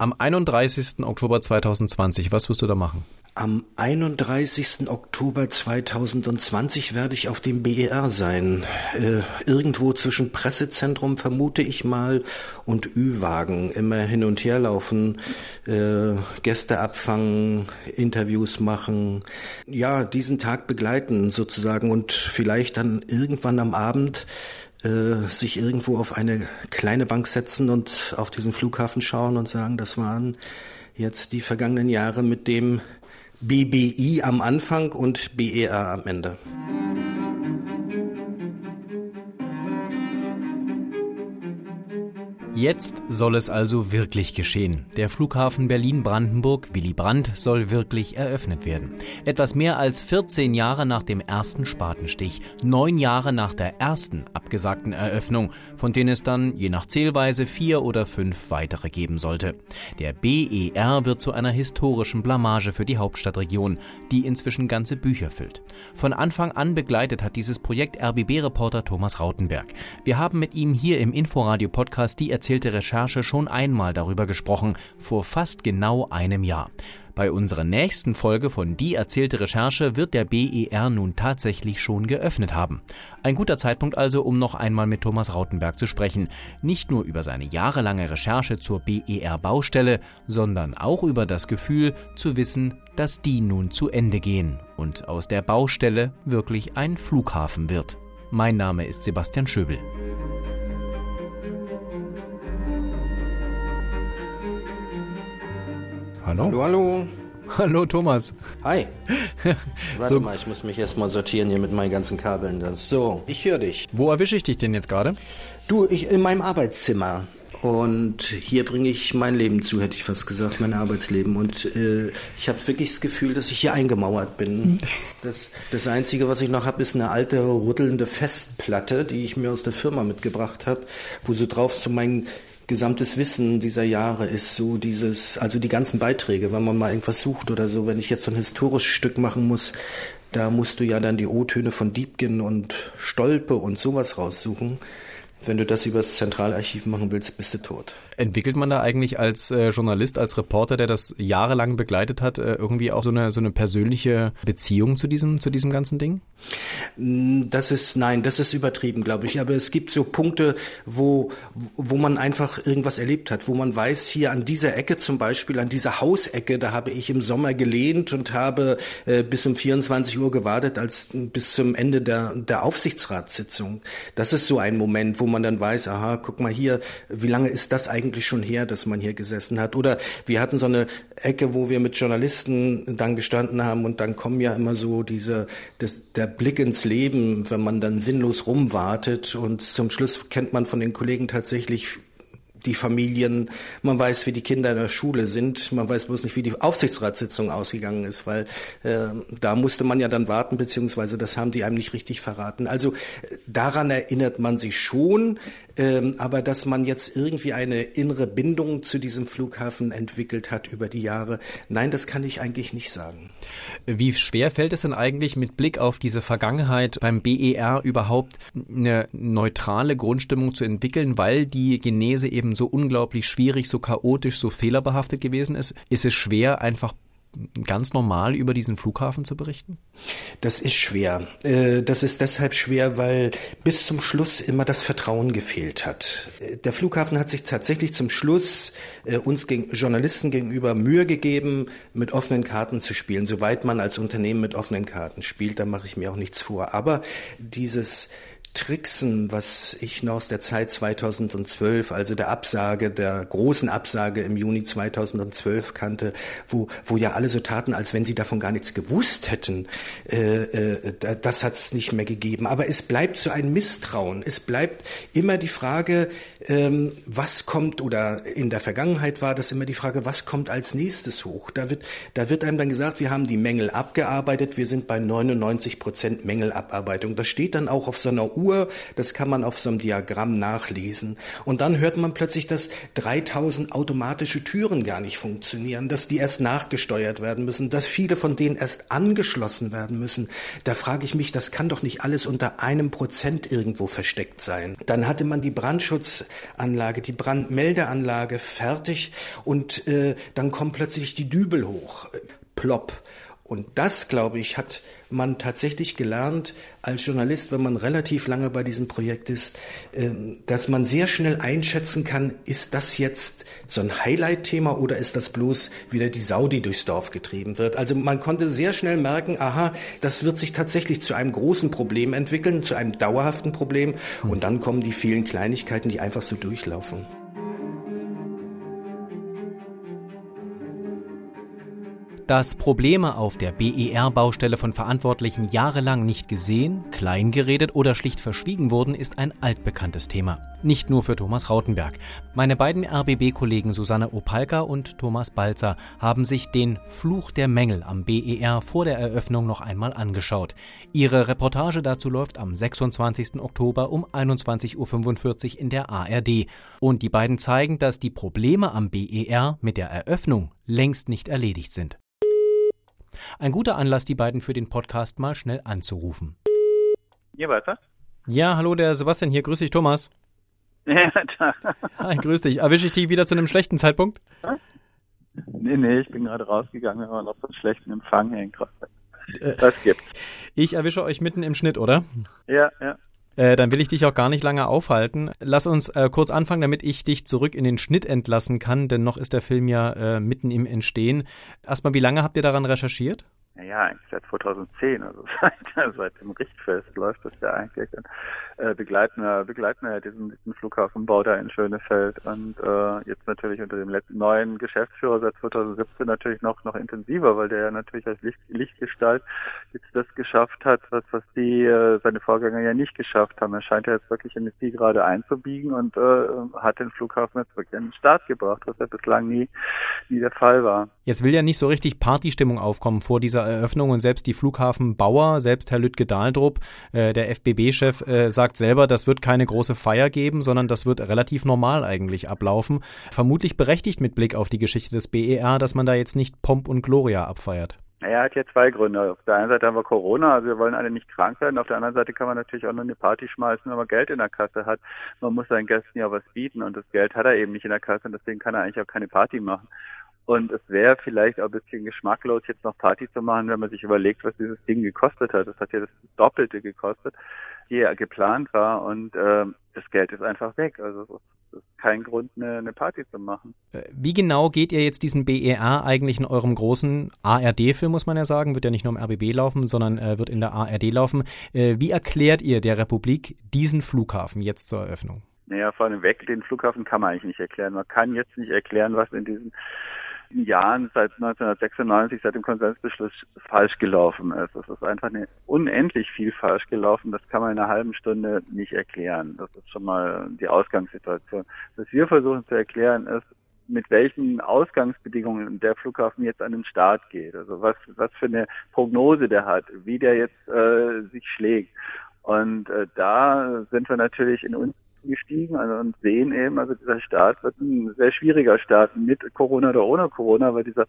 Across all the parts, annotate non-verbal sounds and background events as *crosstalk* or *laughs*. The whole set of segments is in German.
Am 31. Oktober 2020, was wirst du da machen? Am 31. Oktober 2020 werde ich auf dem BER sein. Äh, irgendwo zwischen Pressezentrum, vermute ich mal, und Ü-Wagen. Immer hin und her laufen, äh, Gäste abfangen, Interviews machen. Ja, diesen Tag begleiten sozusagen und vielleicht dann irgendwann am Abend äh, sich irgendwo auf eine kleine Bank setzen und auf diesen Flughafen schauen und sagen, das waren jetzt die vergangenen Jahre mit dem BBI am Anfang und BER am Ende. Jetzt soll es also wirklich geschehen. Der Flughafen Berlin-Brandenburg Willy Brandt soll wirklich eröffnet werden. Etwas mehr als 14 Jahre nach dem ersten Spatenstich, neun Jahre nach der ersten abgesagten Eröffnung, von denen es dann je nach Zählweise vier oder fünf weitere geben sollte. Der BER wird zu einer historischen Blamage für die Hauptstadtregion, die inzwischen ganze Bücher füllt. Von Anfang an begleitet hat dieses Projekt RBB-Reporter Thomas Rautenberg. Wir haben mit ihm hier im Inforadio-Podcast die Erzählung erzählte Recherche schon einmal darüber gesprochen, vor fast genau einem Jahr. Bei unserer nächsten Folge von Die erzählte Recherche wird der BER nun tatsächlich schon geöffnet haben. Ein guter Zeitpunkt also, um noch einmal mit Thomas Rautenberg zu sprechen. Nicht nur über seine jahrelange Recherche zur BER-Baustelle, sondern auch über das Gefühl zu wissen, dass die nun zu Ende gehen und aus der Baustelle wirklich ein Flughafen wird. Mein Name ist Sebastian Schöbel. Hallo? Hallo, hallo. Hallo Thomas. Hi. *laughs* Warte so. mal, ich muss mich erstmal sortieren hier mit meinen ganzen Kabeln. So, ich höre dich. Wo erwische ich dich denn jetzt gerade? Du, ich in meinem Arbeitszimmer. Und hier bringe ich mein Leben zu, hätte ich fast gesagt, mein Arbeitsleben. Und äh, ich habe wirklich das Gefühl, dass ich hier eingemauert bin. *laughs* Das, das Einzige, was ich noch habe, ist eine alte, rüttelnde Festplatte, die ich mir aus der Firma mitgebracht habe, wo so drauf so mein gesamtes Wissen dieser Jahre ist so dieses, also die ganzen Beiträge, wenn man mal irgendwas sucht oder so, wenn ich jetzt so ein historisches Stück machen muss, da musst du ja dann die O-Töne von Diebken und Stolpe und sowas raussuchen. Wenn du das über das Zentralarchiv machen willst, bist du tot. Entwickelt man da eigentlich als äh, Journalist, als Reporter, der das jahrelang begleitet hat, äh, irgendwie auch so eine, so eine persönliche Beziehung zu diesem, zu diesem ganzen Ding? Mm, das ist, nein, das ist übertrieben, glaube ich. Aber es gibt so Punkte, wo, wo man einfach irgendwas erlebt hat, wo man weiß, hier an dieser Ecke zum Beispiel, an dieser Hausecke, da habe ich im Sommer gelehnt und habe äh, bis um 24 Uhr gewartet, als bis zum Ende der, der Aufsichtsratssitzung. Das ist so ein Moment, wo man dann weiß, aha, guck mal hier, wie lange ist das eigentlich schon her, dass man hier gesessen hat? Oder wir hatten so eine Ecke, wo wir mit Journalisten dann gestanden haben und dann kommen ja immer so diese, das, der Blick ins Leben, wenn man dann sinnlos rumwartet und zum Schluss kennt man von den Kollegen tatsächlich die Familien, man weiß, wie die Kinder in der Schule sind, man weiß bloß nicht, wie die Aufsichtsratssitzung ausgegangen ist, weil äh, da musste man ja dann warten, beziehungsweise das haben die einem nicht richtig verraten. Also äh, daran erinnert man sich schon, ähm, aber dass man jetzt irgendwie eine innere Bindung zu diesem Flughafen entwickelt hat über die Jahre, nein, das kann ich eigentlich nicht sagen. Wie schwer fällt es denn eigentlich mit Blick auf diese Vergangenheit beim BER überhaupt eine neutrale Grundstimmung zu entwickeln, weil die Genese eben so unglaublich schwierig, so chaotisch, so fehlerbehaftet gewesen ist? Ist es schwer, einfach ganz normal über diesen Flughafen zu berichten? Das ist schwer. Äh, das ist deshalb schwer, weil bis zum Schluss immer das Vertrauen gefehlt hat. Der Flughafen hat sich tatsächlich zum Schluss äh, uns Journalisten gegenüber Mühe gegeben, mit offenen Karten zu spielen. Soweit man als Unternehmen mit offenen Karten spielt, da mache ich mir auch nichts vor. Aber dieses Tricksen, was ich noch aus der Zeit 2012, also der Absage, der großen Absage im Juni 2012 kannte, wo, wo ja alle so taten, als wenn sie davon gar nichts gewusst hätten, äh, äh, das hat es nicht mehr gegeben. Aber es bleibt so ein Misstrauen. Es bleibt immer die Frage, ähm, was kommt, oder in der Vergangenheit war das immer die Frage, was kommt als nächstes hoch? Da wird, da wird einem dann gesagt, wir haben die Mängel abgearbeitet, wir sind bei 99 Prozent Mängelabarbeitung. Das steht dann auch auf so einer Uhr Flur. Das kann man auf so einem Diagramm nachlesen. Und dann hört man plötzlich, dass 3000 automatische Türen gar nicht funktionieren, dass die erst nachgesteuert werden müssen, dass viele von denen erst angeschlossen werden müssen. Da frage ich mich, das kann doch nicht alles unter einem Prozent irgendwo versteckt sein. Dann hatte man die Brandschutzanlage, die Brandmeldeanlage fertig und äh, dann kommt plötzlich die Dübel hoch. Plopp. Und das, glaube ich, hat man tatsächlich gelernt als Journalist, wenn man relativ lange bei diesem Projekt ist, ähm, dass man sehr schnell einschätzen kann, ist das jetzt so ein Highlight-Thema oder ist das bloß wieder die Sau, die durchs Dorf getrieben wird? Also man konnte sehr schnell merken, aha, das wird sich tatsächlich zu einem großen Problem entwickeln, zu einem dauerhaften Problem. Und dann kommen die vielen Kleinigkeiten, die einfach so durchlaufen. Dass Probleme auf der BER-Baustelle von Verantwortlichen jahrelang nicht gesehen, kleingeredet oder schlicht verschwiegen wurden, ist ein altbekanntes Thema. Nicht nur für Thomas Rautenberg. Meine beiden RBB-Kollegen Susanne Opalka und Thomas Balzer haben sich den Fluch der Mängel am BER vor der Eröffnung noch einmal angeschaut. Ihre Reportage dazu läuft am 26. Oktober um 21.45 Uhr in der ARD. Und die beiden zeigen, dass die Probleme am BER mit der Eröffnung längst nicht erledigt sind. Ein guter Anlass, die beiden für den Podcast mal schnell anzurufen. Ja, weiter? Ja, hallo, der Sebastian hier. Grüß dich, Thomas. *laughs* Ja, da. Hi, grüß dich. Erwische ich dich wieder zu einem schlechten Zeitpunkt? Nee, nee, ich bin gerade rausgegangen, aber noch so einen schlechten Empfang hängt gerade. Was gibt? Ich erwische euch mitten im Schnitt, oder? Ja, ja. Äh, dann will ich dich auch gar nicht lange aufhalten. Lass uns äh, kurz anfangen, damit ich dich zurück in den Schnitt entlassen kann, denn noch ist der Film ja äh, mitten im Entstehen. Erstmal, wie lange habt ihr daran recherchiert? Naja, eigentlich seit 2010, also *laughs* seit, seit dem Richtfest läuft das ja eigentlich. Und, äh, begleiten wir, begleiten wir diesen, diesen Flughafenbau da in Schönefeld und äh, jetzt natürlich unter dem neuen Geschäftsführer seit 2017 natürlich noch noch intensiver, weil der ja natürlich als Licht, Lichtgestalt jetzt das geschafft hat, was was die äh, seine Vorgänger ja nicht geschafft haben. Er scheint ja jetzt wirklich in die Zielgerade einzubiegen und äh, hat den Flughafen jetzt wirklich an den Start gebracht, was ja bislang nie nie der Fall war. Jetzt will ja nicht so richtig Partystimmung aufkommen vor dieser Eröffnung und selbst die Flughafenbauer, selbst Herr Lütke Dahldrup, äh, der FBB-Chef, äh, sagt selber, das wird keine große Feier geben, sondern das wird relativ normal eigentlich ablaufen. Vermutlich berechtigt mit Blick auf die Geschichte des BER, dass man da jetzt nicht Pomp und Gloria abfeiert. Er hat hier zwei Gründe. Auf der einen Seite haben wir Corona, also wir wollen alle nicht krank werden. Auf der anderen Seite kann man natürlich auch noch eine Party schmeißen, wenn man Geld in der Kasse hat. Man muss seinen Gästen ja was bieten und das Geld hat er eben nicht in der Kasse und deswegen kann er eigentlich auch keine Party machen. Und es wäre vielleicht auch ein bisschen geschmacklos, jetzt noch Party zu machen, wenn man sich überlegt, was dieses Ding gekostet hat. Das hat ja das Doppelte gekostet, wie er geplant war. Und äh, das Geld ist einfach weg. Also es ist kein Grund, eine, eine Party zu machen. Wie genau geht ihr jetzt diesen BER eigentlich in eurem großen ARD-Film, muss man ja sagen, wird ja nicht nur im RBB laufen, sondern äh, wird in der ARD laufen. Äh, wie erklärt ihr der Republik diesen Flughafen jetzt zur Eröffnung? Naja, vorneweg, den Flughafen kann man eigentlich nicht erklären. Man kann jetzt nicht erklären, was in diesen Jahren seit 1996, seit dem Konsensbeschluss falsch gelaufen ist. Es ist einfach eine unendlich viel falsch gelaufen. Das kann man in einer halben Stunde nicht erklären. Das ist schon mal die Ausgangssituation. Was wir versuchen zu erklären ist, mit welchen Ausgangsbedingungen der Flughafen jetzt an den Start geht. Also was, was für eine Prognose der hat, wie der jetzt äh, sich schlägt. Und äh, da sind wir natürlich in uns gestiegen also, und sehen eben, also dieser Start wird ein sehr schwieriger Start mit Corona oder ohne Corona, weil dieser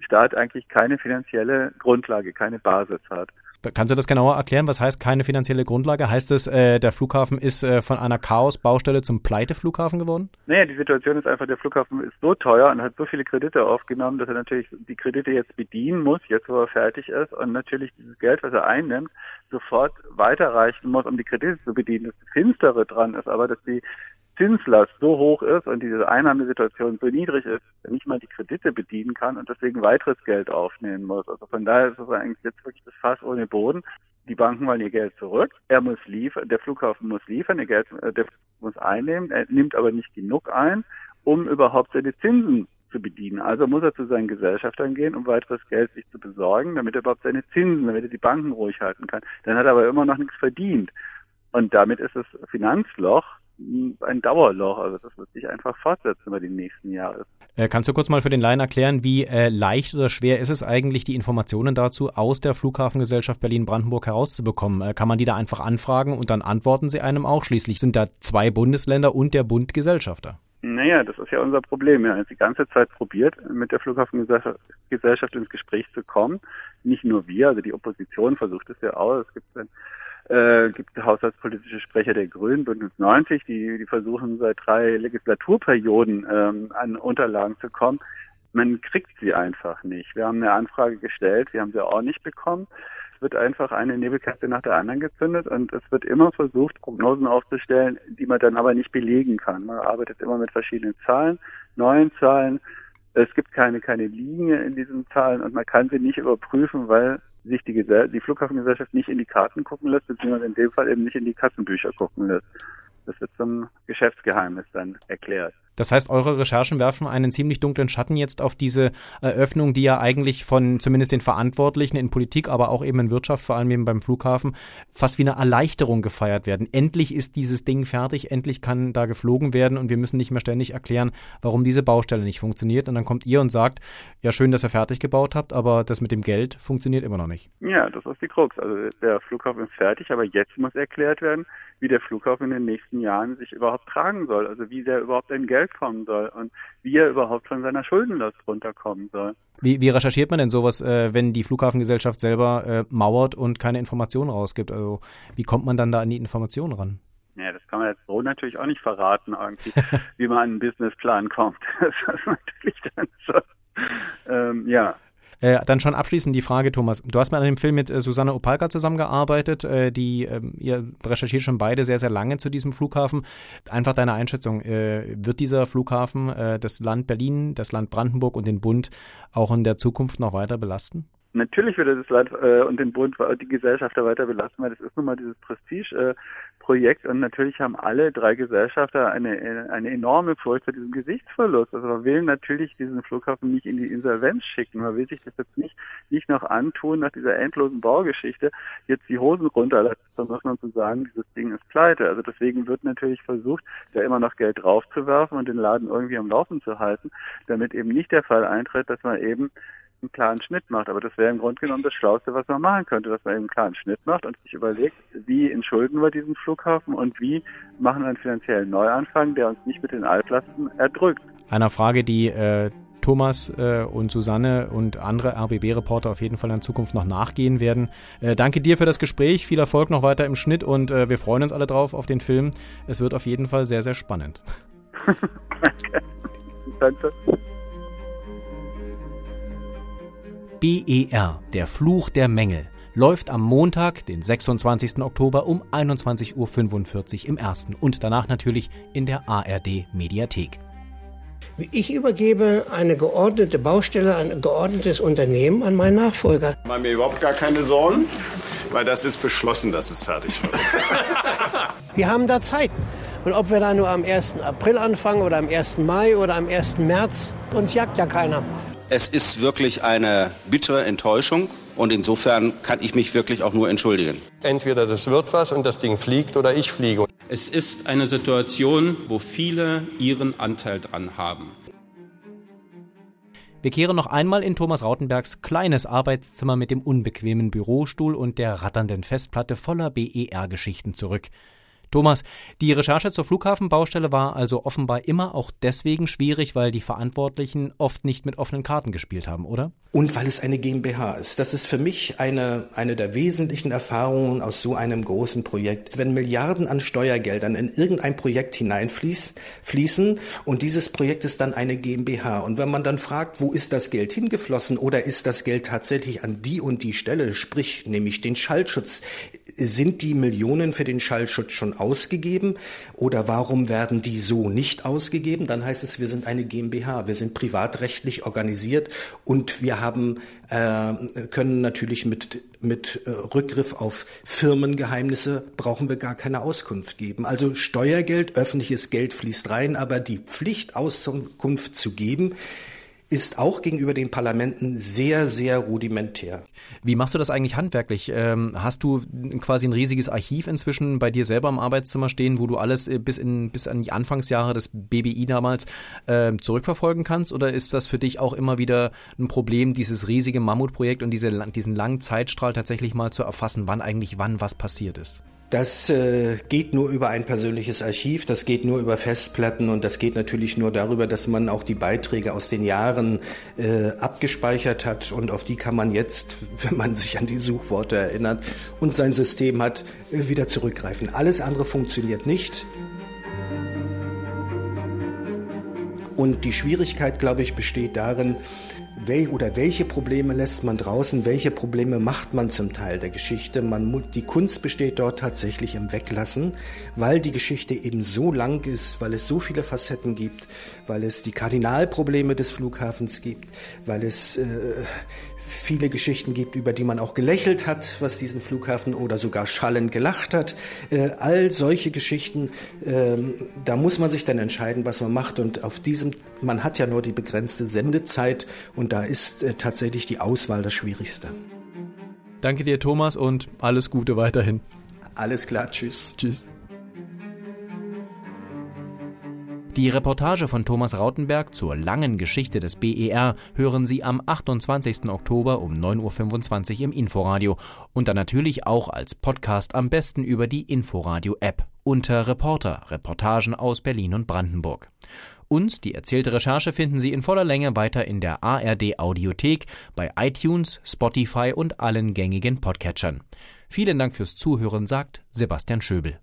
Staat eigentlich keine finanzielle Grundlage, keine Basis hat. Kannst du das genauer erklären? Was heißt keine finanzielle Grundlage? Heißt es, äh, der Flughafen ist äh, von einer Chaos-Baustelle zum Pleiteflughafen geworden? Naja, die Situation ist einfach, der Flughafen ist so teuer und hat so viele Kredite aufgenommen, dass er natürlich die Kredite jetzt bedienen muss, jetzt wo er fertig ist und natürlich dieses Geld, was er einnimmt, sofort weiterreichen muss, um die Kredite zu bedienen. Das Finstere dran ist aber, dass die Zinslast so hoch ist und diese Einnahmesituation so niedrig ist, nicht mal die Kredite bedienen kann und deswegen weiteres Geld aufnehmen muss. Also von daher ist es eigentlich jetzt wirklich das Fass ohne Boden. Die Banken wollen ihr Geld zurück. Er muss liefern, der Flughafen muss liefern, der, Geld, äh, der muss einnehmen. Er nimmt aber nicht genug ein, um überhaupt seine Zinsen zu bedienen. Also muss er zu seinen Gesellschaftern gehen, um weiteres Geld sich zu besorgen, damit er überhaupt seine Zinsen, damit er die Banken ruhig halten kann. Dann hat er aber immer noch nichts verdient. Und damit ist das Finanzloch ein Dauerloch. Also das wird sich einfach fortsetzen über die nächsten Jahre. Äh, kannst du kurz mal für den Laien erklären, wie äh, leicht oder schwer ist es eigentlich, die Informationen dazu aus der Flughafengesellschaft Berlin-Brandenburg herauszubekommen? Äh, kann man die da einfach anfragen und dann antworten sie einem auch? Schließlich sind da zwei Bundesländer und der Bund Gesellschafter. Naja, das ist ja unser Problem. Wir haben jetzt die ganze Zeit probiert, mit der Flughafengesellschaft ins Gespräch zu kommen. Nicht nur wir, also die Opposition versucht es ja auch. Es gibt dann äh, gibt haushaltspolitische Sprecher der Grünen, Bündnis 90, die, die versuchen seit drei Legislaturperioden ähm, an Unterlagen zu kommen. Man kriegt sie einfach nicht. Wir haben eine Anfrage gestellt, wir haben sie auch nicht bekommen. Es wird einfach eine Nebelkerze nach der anderen gezündet und es wird immer versucht, Prognosen aufzustellen, die man dann aber nicht belegen kann. Man arbeitet immer mit verschiedenen Zahlen, neuen Zahlen. Es gibt keine, keine Linie in diesen Zahlen und man kann sie nicht überprüfen, weil sich die, die Flughafengesellschaft nicht in die Karten gucken lässt, beziehungsweise in dem Fall eben nicht in die Kassenbücher gucken lässt. Das wird zum Geschäftsgeheimnis dann erklärt. Das heißt, eure Recherchen werfen einen ziemlich dunklen Schatten jetzt auf diese Eröffnung, die ja eigentlich von zumindest den Verantwortlichen in Politik, aber auch eben in Wirtschaft, vor allem eben beim Flughafen, fast wie eine Erleichterung gefeiert werden. Endlich ist dieses Ding fertig, endlich kann da geflogen werden und wir müssen nicht mehr ständig erklären, warum diese Baustelle nicht funktioniert. Und dann kommt ihr und sagt, ja schön, dass ihr fertig gebaut habt, aber das mit dem Geld funktioniert immer noch nicht. Ja, das ist die Krux. Also der Flughafen ist fertig, aber jetzt muss erklärt werden, wie der Flughafen in den nächsten Jahren sich überhaupt tragen soll. Also wie der überhaupt ein Geld Kommen soll und wie er überhaupt von seiner Schuldenlast runterkommen soll. Wie, wie recherchiert man denn sowas, äh, wenn die Flughafengesellschaft selber äh, mauert und keine Informationen rausgibt? Also wie kommt man dann da an die Informationen ran? Ja, das kann man jetzt so natürlich auch nicht verraten, irgendwie, *laughs* wie man an einen Businessplan kommt. *laughs* Das ist natürlich dann so. Ähm, ja, äh, dann schon abschließend die Frage, Thomas. Du hast mal an dem Film mit äh, Susanne Opalka zusammengearbeitet. Äh, die, ähm, ihr recherchiert schon beide sehr, sehr lange zu diesem Flughafen. Einfach deine Einschätzung. Äh, wird dieser Flughafen äh, das Land Berlin, das Land Brandenburg und den Bund auch in der Zukunft noch weiter belasten? Natürlich würde das Land äh, und den Bund, die Gesellschafter weiter belasten, weil das ist nun mal dieses Prestige-Projekt äh, und natürlich haben alle drei Gesellschafter eine, eine enorme Furcht vor diesem Gesichtsverlust. Also man will natürlich diesen Flughafen nicht in die Insolvenz schicken. Man will sich das jetzt nicht, nicht noch antun, nach dieser endlosen Baugeschichte jetzt die Hosen runterlassen, sondern zu sagen, dieses Ding ist pleite. Also deswegen wird natürlich versucht, da immer noch Geld draufzuwerfen und den Laden irgendwie am Laufen zu halten, damit eben nicht der Fall eintritt, dass man eben einen klaren Schnitt macht. Aber das wäre im Grunde genommen das Schlauste, was man machen könnte, dass man eben einen klaren Schnitt macht und sich überlegt, wie entschulden wir diesen Flughafen und wie machen wir einen finanziellen Neuanfang, der uns nicht mit den Altlasten erdrückt. Einer Frage, die äh, Thomas äh, und Susanne und andere RBB-Reporter auf jeden Fall in Zukunft noch nachgehen werden. Äh, danke dir für das Gespräch, viel Erfolg noch weiter im Schnitt und äh, wir freuen uns alle drauf auf den Film. Es wird auf jeden Fall sehr, sehr spannend. *laughs* danke. Danke. BER, der Fluch der Mängel, läuft am Montag, den 26. Oktober um 21.45 Uhr im ersten und danach natürlich in der ARD Mediathek. Ich übergebe eine geordnete Baustelle, ein geordnetes Unternehmen an meinen Nachfolger. Ich mache mir überhaupt gar keine Sorgen, weil das ist beschlossen, dass es fertig wird. *laughs* wir haben da Zeit. Und ob wir da nur am 1. April anfangen oder am 1. Mai oder am 1. März, uns jagt ja keiner. Es ist wirklich eine bittere Enttäuschung. Und insofern kann ich mich wirklich auch nur entschuldigen. Entweder das wird was und das Ding fliegt oder ich fliege. Es ist eine Situation, wo viele ihren Anteil dran haben. Wir kehren noch einmal in Thomas Rautenbergs kleines Arbeitszimmer mit dem unbequemen Bürostuhl und der ratternden Festplatte voller BER-Geschichten zurück. Thomas, die Recherche zur Flughafenbaustelle war also offenbar immer auch deswegen schwierig, weil die Verantwortlichen oft nicht mit offenen Karten gespielt haben, oder? Und weil es eine GmbH ist. Das ist für mich eine, eine der wesentlichen Erfahrungen aus so einem großen Projekt. Wenn Milliarden an Steuergeldern in irgendein Projekt hineinfließen und dieses Projekt ist dann eine GmbH. Und wenn man dann fragt, wo ist das Geld hingeflossen oder ist das Geld tatsächlich an die und die Stelle, sprich nämlich den Schallschutz, sind die Millionen für den Schallschutz schon ausgegeben oder warum werden die so nicht ausgegeben? Dann heißt es, wir sind eine GmbH, wir sind privatrechtlich organisiert und wir haben äh, können natürlich mit mit äh, Rückgriff auf Firmengeheimnisse brauchen wir gar keine Auskunft geben. Also Steuergeld, öffentliches Geld fließt rein, aber die Pflicht Auskunft zu geben ist auch gegenüber den Parlamenten sehr, sehr rudimentär. Wie machst du das eigentlich handwerklich? Ähm, hast du quasi ein riesiges Archiv inzwischen bei dir selber im Arbeitszimmer stehen, wo du alles äh, bis, in, bis an die Anfangsjahre des BBI damals äh, zurückverfolgen kannst? Oder ist das für dich auch immer wieder ein Problem, dieses riesige Mammutprojekt und diese, diesen langen Zeitstrahl tatsächlich mal zu erfassen, wann eigentlich wann was passiert ist? Das äh, geht nur über ein persönliches Archiv, das geht nur über Festplatten und das geht natürlich nur darüber, dass man auch die Beiträge aus den Jahren äh, abgespeichert hat und auf die kann man jetzt, *laughs* wenn man sich an die Suchworte erinnert und sein System hat, äh, wieder zurückgreifen. Alles andere funktioniert nicht. Und die Schwierigkeit, glaube ich, besteht darin, wel oder welche Probleme lässt man draußen, welche Probleme macht man zum Teil der Geschichte. Man, die Kunst besteht dort tatsächlich im Weglassen, weil die Geschichte eben so lang ist, weil es so viele Facetten gibt, weil es die Kardinalprobleme des Flughafens gibt, weil es äh, viele Geschichten gibt, über die man auch gelächelt hat, was diesen Flughafen oder sogar schallend gelacht hat. Äh, all solche Geschichten, äh, da muss man sich dann entscheiden, was man macht. Und auf diesem, man hat ja nur die begrenzte Sendezeit und da ist äh, tatsächlich die Auswahl das Schwierigste. Danke dir, Thomas, und alles Gute weiterhin. Alles klar, tschüss. Tschüss. Die Reportage von Thomas Rautenberg zur langen Geschichte des BER hören Sie am 28. Oktober um 9.25 Uhr im Inforadio und dann natürlich auch als Podcast am besten über die Inforadio-App unter Reporter, Reportagen aus Berlin und Brandenburg. Und die erzählte Recherche finden Sie in voller Länge weiter in der ARD Audiothek, bei iTunes, Spotify und allen gängigen Podcatchern. Vielen Dank fürs Zuhören, sagt Sebastian Schöbel.